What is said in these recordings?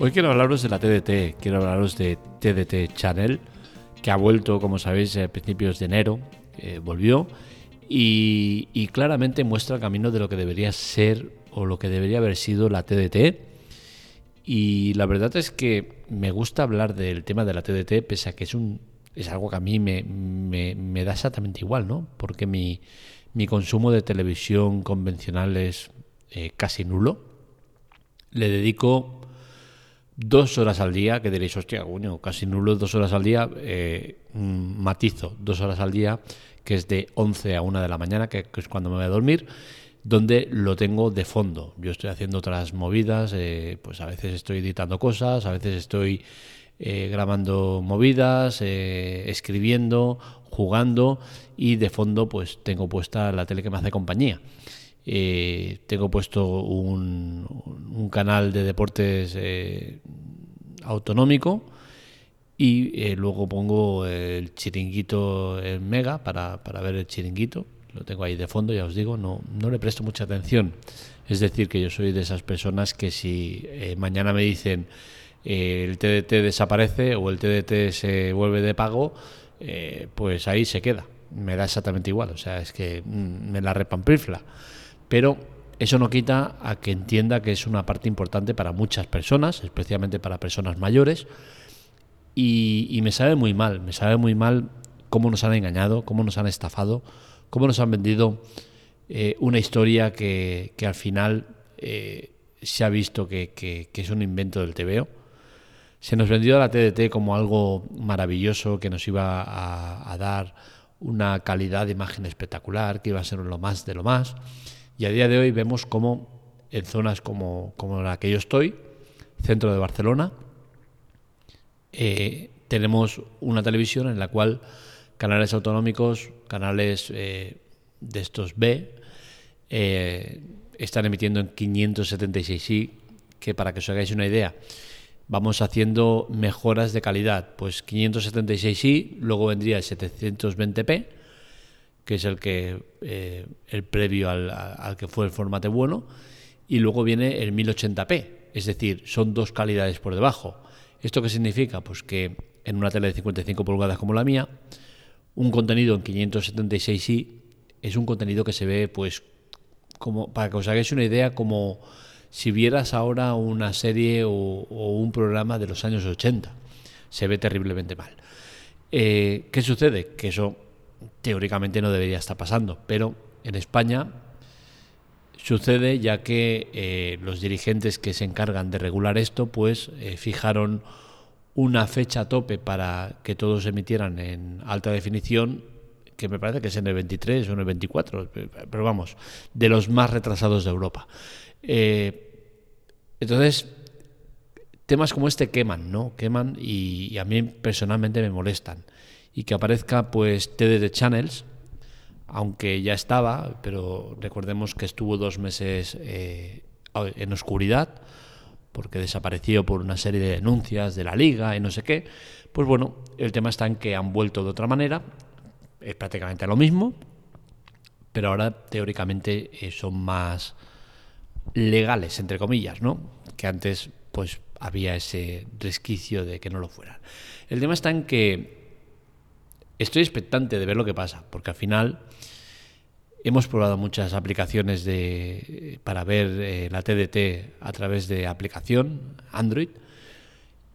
Hoy quiero hablaros de la TDT, quiero hablaros de TDT Channel, que ha vuelto, como sabéis, a principios de enero, eh, volvió y, y, claramente muestra el camino de lo que debería ser o lo que debería haber sido la TDT. Y la verdad es que me gusta hablar del tema de la TDT, pese a que es, un, es algo que a mí me, me, da exactamente igual, ¿no? Porque mi, mi consumo de televisión convencional es eh, casi nulo. Le dedico dos horas al día, que diréis, hostia, coño, casi nulo, dos horas al día, eh, matizo, dos horas al día, que es de 11 a 1 de la mañana, que, es cuando me voy a dormir, donde lo tengo de fondo. Yo estoy haciendo otras movidas, eh, pues a veces estoy editando cosas, a veces estoy eh, grabando movidas, escribiendo, jugando y de fondo pues tengo puesta la tele que me hace compañía. Eh, tengo puesto un, canal de deportes eh, autonómico y eh, luego pongo el chiringuito en Mega para, para, ver el chiringuito. Lo tengo ahí de fondo, ya os digo, no, no le presto mucha atención. Es decir, que yo soy de esas personas que si mañana me dicen el TDT desaparece o el TDT se vuelve de pago, pues ahí se queda. Me da exactamente igual, o sea, es que mm, me la repampifla pero eso no quita a que entienda que es una parte importante para muchas personas, especialmente para personas mayores, y, me sabe muy mal, me sabe muy mal cómo nos han engañado, cómo nos han estafado, cómo nos han vendido eh, una historia que, al final eh, se ha visto que, es un invento del TVO. Se nos vendió a la TDT como algo maravilloso que nos iba a, a dar una calidad de imagen espectacular, que iba a ser lo más de lo más. Y a día de hoy vemos cómo en zonas como, como la que yo estoy, centro de Barcelona, eh, tenemos una televisión en la cual canales autonómicos, canales eh, de estos B, eh, están emitiendo en 576i, que para que os hagáis una idea, vamos haciendo mejoras de calidad. Pues 576i, luego vendría el 720p, que es el que eh, el previo al, que fue el formato bueno, y luego viene el 1080p, es decir, son dos calidades por debajo. ¿Esto qué significa? Pues que en una tele de 55 pulgadas como la mía, un contenido en 576i es un contenido que se ve, pues, como para que os hagáis una idea, como si vieras ahora una serie o, un programa de los años 80. Se ve terriblemente mal. Eh, ¿Qué sucede? Que eso teóricamente no debería estar pasando, pero en España sucede ya que eh, los dirigentes que se encargan de regular esto pues eh, fijaron una fecha tope para que todos emitieran en alta definición que me parece que es en el 23 o en el 24, pero vamos, de los más retrasados de Europa. Eh, entonces, temas como este queman, ¿no? Queman y a mí personalmente me molestan y que aparezca pues TDT Channels, aunque ya estaba, pero recordemos que estuvo dos meses eh, en oscuridad, porque desapareció por una serie de denuncias de la liga y no sé qué. Pues bueno, el tema está en que han vuelto de otra manera, es prácticamente lo mismo, pero ahora teóricamente eh, son más legales, entre comillas, ¿no? Que antes pues había ese resquicio de que no lo fueran. El tema está en que estoy expectante de ver lo que pasa, porque al final hemos probado muchas aplicaciones de, para ver eh, la TDT a través de aplicación Android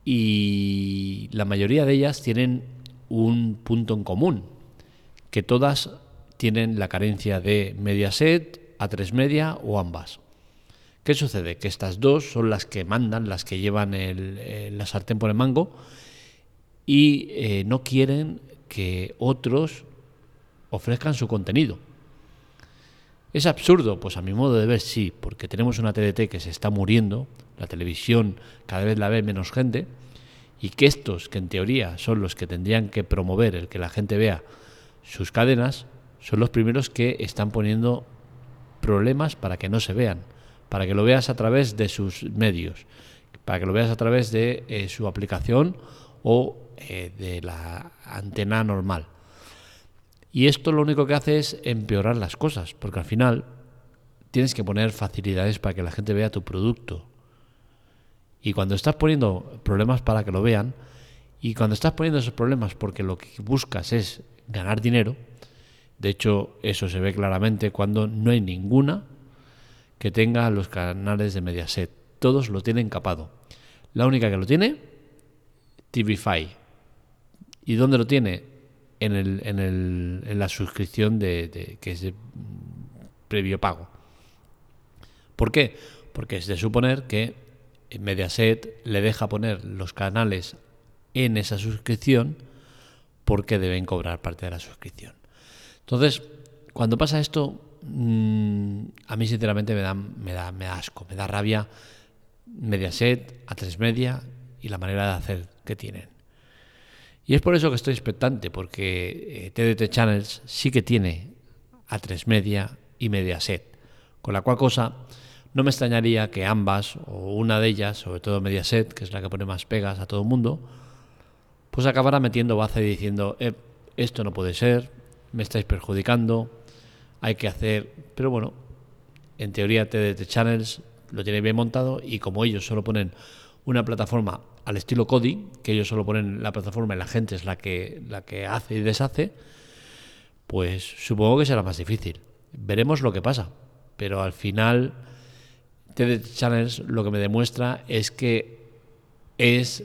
y la mayoría de ellas tienen un punto en común, que todas tienen la carencia de Mediaset, A3 Media o ambas. ¿Qué sucede? Que estas dos son las que mandan, las que llevan el, la sartén por el mango y eh, no quieren que otros ofrezcan su contenido. ¿Es absurdo? Pues a mi modo de ver sí, porque tenemos una TDT que se está muriendo, la televisión cada vez la ve menos gente, y que estos, que en teoría son los que tendrían que promover el que la gente vea sus cadenas, son los primeros que están poniendo problemas para que no se vean, para que lo veas a través de sus medios, para que lo veas a través de eh, su aplicación o eh, de la antena normal. Y esto lo único que hace es empeorar las cosas, porque al final tienes que poner facilidades para que la gente vea tu producto. Y cuando estás poniendo problemas para que lo vean, y cuando estás poniendo esos problemas porque lo que buscas es ganar dinero, de hecho eso se ve claramente cuando no hay ninguna que tenga los canales de Mediaset. Todos lo tienen capado. La única que lo tiene, TV5. ¿Y dónde lo tiene? En, el, en, el, en la suscripción de, que es de previo pago. ¿Por qué? Porque es de suponer que Mediaset le deja poner los canales en esa suscripción porque deben cobrar parte de la suscripción. Entonces, cuando pasa esto, mm, a mí sinceramente me da, me, da, me asco, me da rabia Mediaset, A3 Media y la manera de hacer que tienen. Y es por eso que estoy expectante, porque TDT eh, Channels sí que tiene A3 Media y Mediaset, con la cual cosa no me extrañaría que ambas, o una de ellas, sobre todo Mediaset, que es la que pone más pegas a todo el mundo, pues acabará metiendo baza y diciendo, eh, esto no puede ser, me estáis perjudicando, hay que hacer... Pero bueno, en teoría TDT Channels lo tiene bien montado y como ellos solo ponen una plataforma al estilo Kodi, que ellos solo ponen la plataforma y la gente es la que, la que hace y deshace, pues supongo que será más difícil. Veremos lo que pasa. Pero al final TDT Channels lo que me demuestra es que es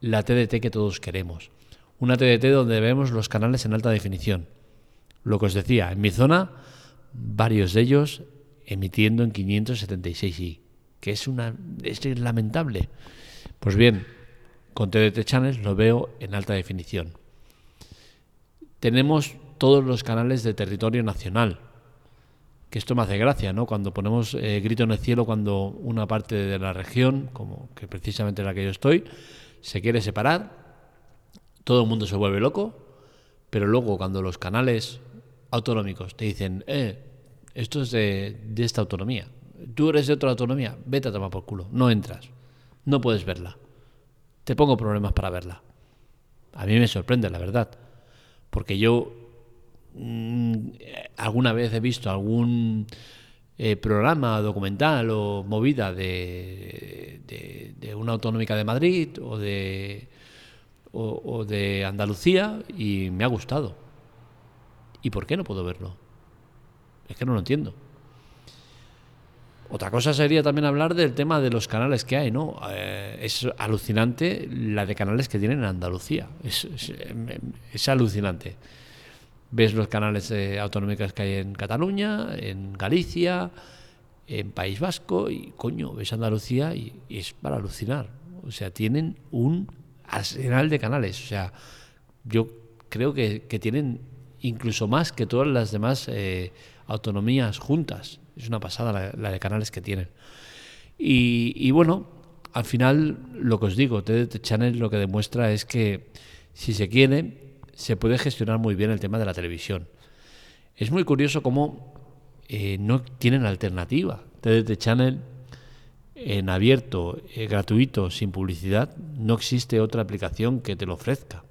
la TDT que todos queremos. Una TDT donde vemos los canales en alta definición. Lo que os decía, en mi zona, varios de ellos emitiendo en 576i, que es, una, es lamentable. Pues bien, con TDT Channels lo veo en alta definición. Tenemos todos los canales de territorio nacional, que esto me hace gracia, ¿no? Cuando ponemos eh, grito en el cielo cuando una parte de la región, como que precisamente en la que yo estoy, se quiere separar, todo el mundo se vuelve loco, pero luego cuando los canales autonómicos te dicen, eh, esto es de, de esta autonomía, tú eres de otra autonomía, vete a tomar por culo, no entras, no puedes verla, te pongo problemas para verla. A mí me sorprende, la verdad, porque yo Mm, alguna vez he visto algún eh, programa documental o movida de, una autonómica de Madrid o de, o, de Andalucía y me ha gustado. ¿Y por qué no puedo verlo? Es que no lo entiendo. Otra cosa sería también hablar del tema de los canales que hay, ¿no? Eh, es alucinante la de canales que tienen en Andalucía. Es, es, es alucinante ves los canales eh, autonómicos que hay en Cataluña, en Galicia, en País Vasco y coño, ves Andalucía y, es para alucinar. O sea, tienen un arsenal de canales. O sea, yo creo que, tienen incluso más que todas las demás eh, autonomías juntas. Es una pasada la, de canales que tienen. Y, bueno, al final lo que os digo, TDT Channel lo que demuestra es que si se quiere, se puede gestionar muy bien el tema de la televisión. Es muy curioso cómo eh, no tienen alternativa. TDT Channel en abierto, eh, gratuito, sin publicidad, no existe otra aplicación que te lo ofrezca.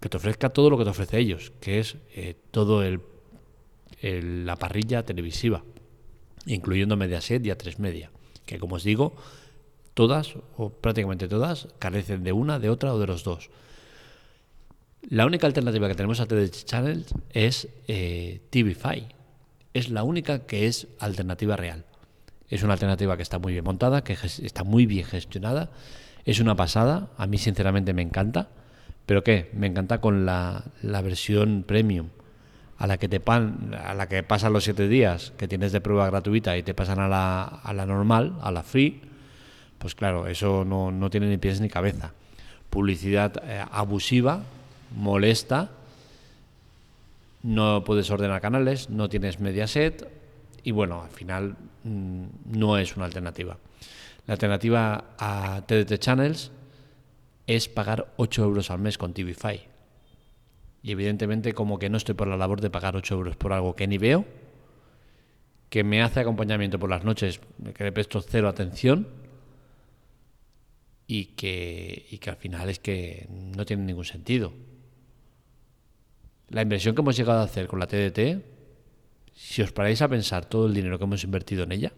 Que te ofrezca todo lo que te ofrece ellos, que es eh, todo la parrilla televisiva, incluyendo Mediaset y A3 Media, que como os digo, todas o prácticamente todas carecen de una, de otra o de los dos. La única alternativa que tenemos a TDT Channel es eh, TV5. Es la única que es alternativa real. Es una alternativa que está muy bien montada, que está muy bien gestionada. Es una pasada. A mí, sinceramente, me encanta. ¿Pero qué? Me encanta con la, versión premium, a la que te pan, a la que pasan los siete días que tienes de prueba gratuita y te pasan a la, a la normal, a la free. Pues claro, eso no, tiene ni pies ni cabeza. Publicidad eh, abusiva molesta, no puedes ordenar canales, no tienes Mediaset y bueno, al final mm, no es una alternativa. La alternativa a TDT Channels es pagar 8 euros al mes con TVFi. Y evidentemente como que no estoy por la labor de pagar 8 euros por algo que ni veo, que me hace acompañamiento por las noches, que le presto cero atención y que, y que al final es que no tiene ningún sentido. La inversión que hemos llegado a hacer con la TDT, si os paráis a pensar todo el dinero que hemos invertido en ella,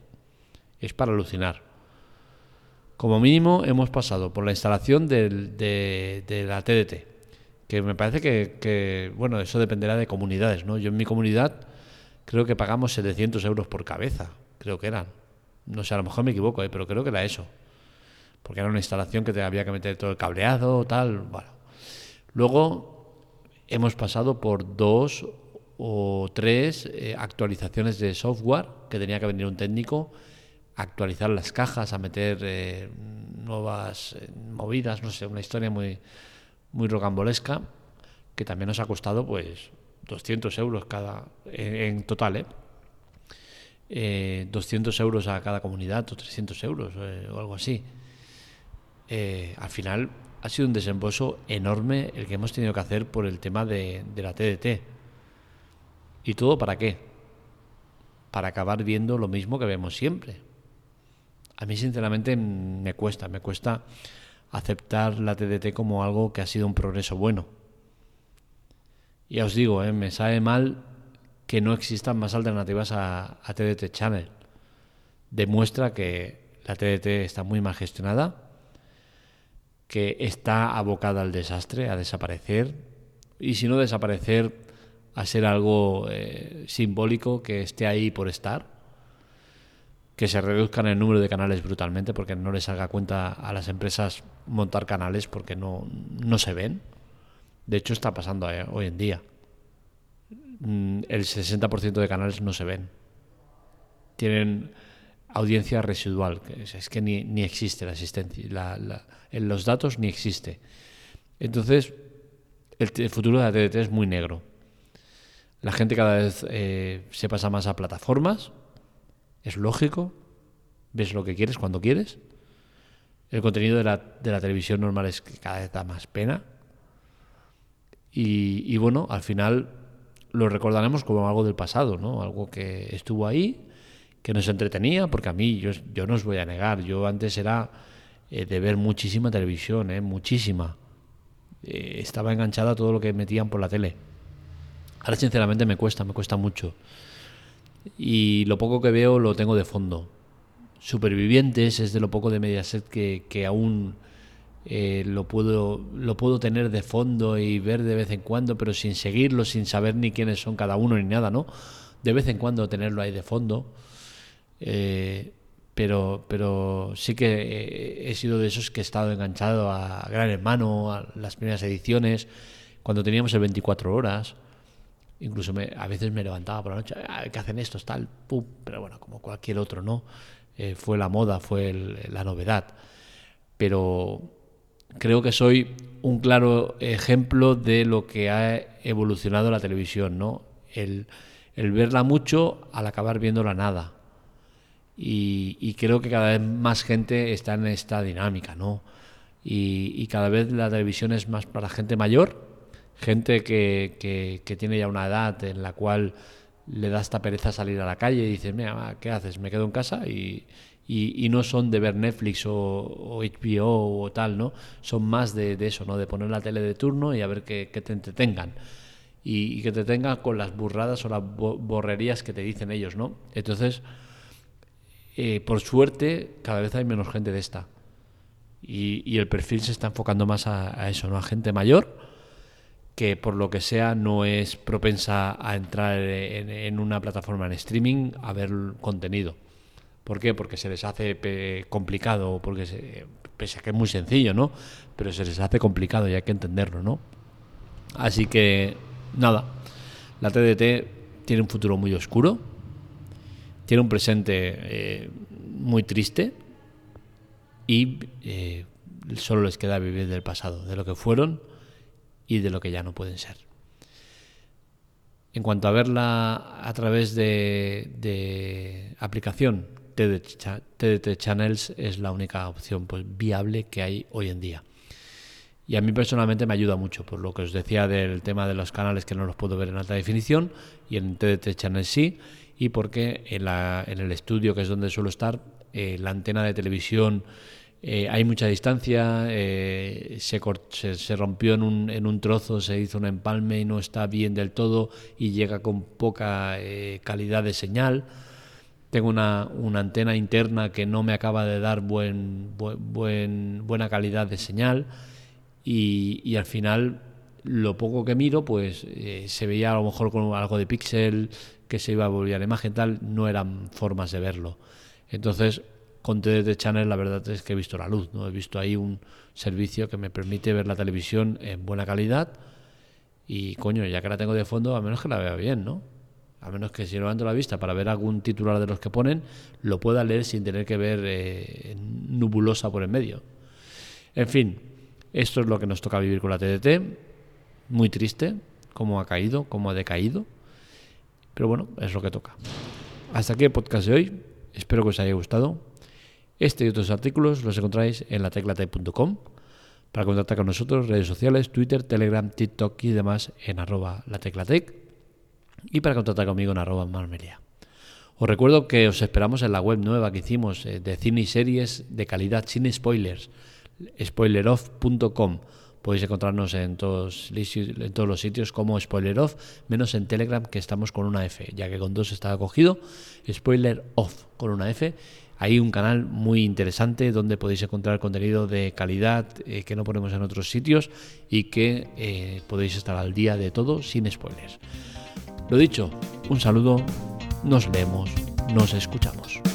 es para alucinar. Como mínimo hemos pasado por la instalación del- de, de la TDT, que me parece que, bueno, eso dependerá de comunidades, ¿no? Yo en mi comunidad creo que pagamos 700 euros por cabeza, creo que eran. No sé, a lo mejor me equivoco, ¿eh? pero creo que era eso. Porque era una instalación que te había que meter todo el cableado, tal, bueno. Luego hemos pasado por dos o tres eh, actualizaciones de software que tenía que venir un técnico a actualizar las cajas, a meter eh, nuevas movidas, no sé, una historia muy, muy rocambolesca que también nos ha costado pues 200 euros cada en, en total, ¿eh? Eh, 200 euros a cada comunidad o 300 euros eh, o algo así. Eh, al final ha sido un desembolso enorme el que hemos tenido que hacer por el tema de, de la TDT. ¿Y todo para qué? Para acabar viendo lo mismo que vemos siempre. A mí sinceramente me cuesta, me cuesta aceptar la TDT como algo que ha sido un progreso bueno. Ya os digo, eh, me sabe mal que no existan más alternativas a, TDT Channel. Demuestra que la TDT está muy mal gestionada, que está abocada al desastre, a desaparecer, y si no desaparecer, a ser algo eh, simbólico que esté ahí por estar, que se reduzcan el número de canales brutalmente, porque no les haga cuenta a las empresas montar canales porque no, no se ven. De hecho, está pasando eh, hoy en día. Mm, El 60% de canales no se ven. Tienen audiencia residual. Es, que ni, ni existe la existencia. En los datos ni existe. Entonces, el futuro de la TDT es muy negro. La gente cada vez eh, se pasa más a plataformas. Es lógico. Ves lo que quieres cuando quieres. El contenido de la, de la televisión normal es que cada vez da más pena. Y, bueno, al final lo recordaremos como algo del pasado, ¿no? Algo que estuvo ahí, que nos entretenía, porque a mí, yo, yo no os voy a negar, yo antes era eh, de ver muchísima televisión, ¿eh? muchísima. Eh, estaba enganchada a todo lo que metían por la tele. Ahora sinceramente me cuesta, me cuesta mucho. Y lo poco que veo lo tengo de fondo. Supervivientes es de lo poco de Mediaset que, que aún eh, lo, puedo, lo puedo tener de fondo y ver de vez en cuando, pero sin seguirlo, sin saber ni quiénes son cada uno ni nada, ¿no? De vez en cuando tenerlo ahí de fondo. Eh, pero, pero sí que eh, he sido de esos que he estado enganchado a Gran Hermano, a las primeras ediciones, cuando teníamos el 24 horas. Incluso a veces me levantaba por la noche, "Ah, ¿qué hacen estos? Tal, pum. Pero bueno, como cualquier otro, ¿no? Eh, fue la moda, fue la novedad. Pero creo que soy un claro ejemplo de lo que ha evolucionado la televisión, ¿no? El, verla mucho al acabar viéndola nada. Y, y creo que cada vez más gente está en esta dinámica, ¿no? Y, y cada vez la televisión es más para gente mayor, gente que, que- tiene ya una edad en la cual le da esta pereza salir a la calle y dices, mira, ¿qué haces? Me quedo en casa y, y- no son de ver Netflix o, HBO o tal, ¿no? Son más de, de eso, ¿no? De poner la tele de turno y a ver que, que te entretengan. Y, que te tengan con las burradas o las bo- borrerías que te dicen ellos, ¿no? Entonces, eh, por suerte, cada vez hay menos gente de esta. Y, y el perfil se está enfocando más a, a eso, ¿no? A gente mayor que por lo que sea no es propensa a entrar en, una plataforma en streaming a ver contenido. ¿Por qué? Porque se les hace complicado, porque se, pese a que es muy sencillo, ¿no? Pero se les hace complicado y hay que entenderlo, ¿no? Así que, nada, la TDT tiene un futuro muy oscuro, tiene un presente eh, muy triste y eh, solo les queda vivir del pasado, de lo que fueron y de lo que ya no pueden ser. En cuanto a verla a través de, de aplicación, TDT, Cha- TDT Channels es la única opción pues, viable que hay hoy en día. Y a mí personalmente me ayuda mucho, por lo que os decía del tema de los canales que no los puedo ver en alta definición y en TDT Channel sí, y porque en, la- en el estudio, que es donde suelo estar, eh, la antena de televisión eh, hay mucha distancia, eh, se, rompió en un, trozo, se hizo un empalme y no está bien del todo y llega con poca eh, calidad de señal. tengo una, antena interna que no me acaba de dar buen, buen, buena calidad de señal y, al final lo poco que miro pues se veía a lo mejor con algo de píxel que se iba a volver a la imagen tal, no eran formas de verlo. Entonces con TDT Channel la verdad es que he visto la luz, ¿no? He visto ahí un servicio que me permite ver la televisión en buena calidad y coño, ya que la tengo de fondo, a menos que la vea bien, ¿no? A menos que si levanto la vista para ver algún titular de los que ponen, lo pueda leer sin tener que ver eh, nubulosa por en medio. En fin, esto es lo que nos toca vivir con la TDT. Muy triste, cómo ha caído, cómo ha decaído. Pero bueno, es lo que toca. Hasta aquí el podcast de hoy. Espero que os haya gustado. Este y otros artículos los encontráis en lateclatec.com. Para contactar con nosotros, redes sociales, Twitter, Telegram, TikTok y demás en arroba lateclatec. Y para contactar conmigo en arroba marmelia. Os recuerdo que os esperamos en la web nueva que hicimos eh, de cine y series de calidad sin spoilers, spoileroff.com. Podéis encontrarnos en todos, los sitios como Spoiler Off, menos en Telegram que estamos con una F, ya que con dos está acogido. Spoiler Off con una F hay un canal muy interesante donde podéis encontrar contenido de calidad eh, que no ponemos en otros sitios y que eh, podéis estar al día de todo sin spoilers. Lo dicho, un saludo, nos vemos, nos escuchamos.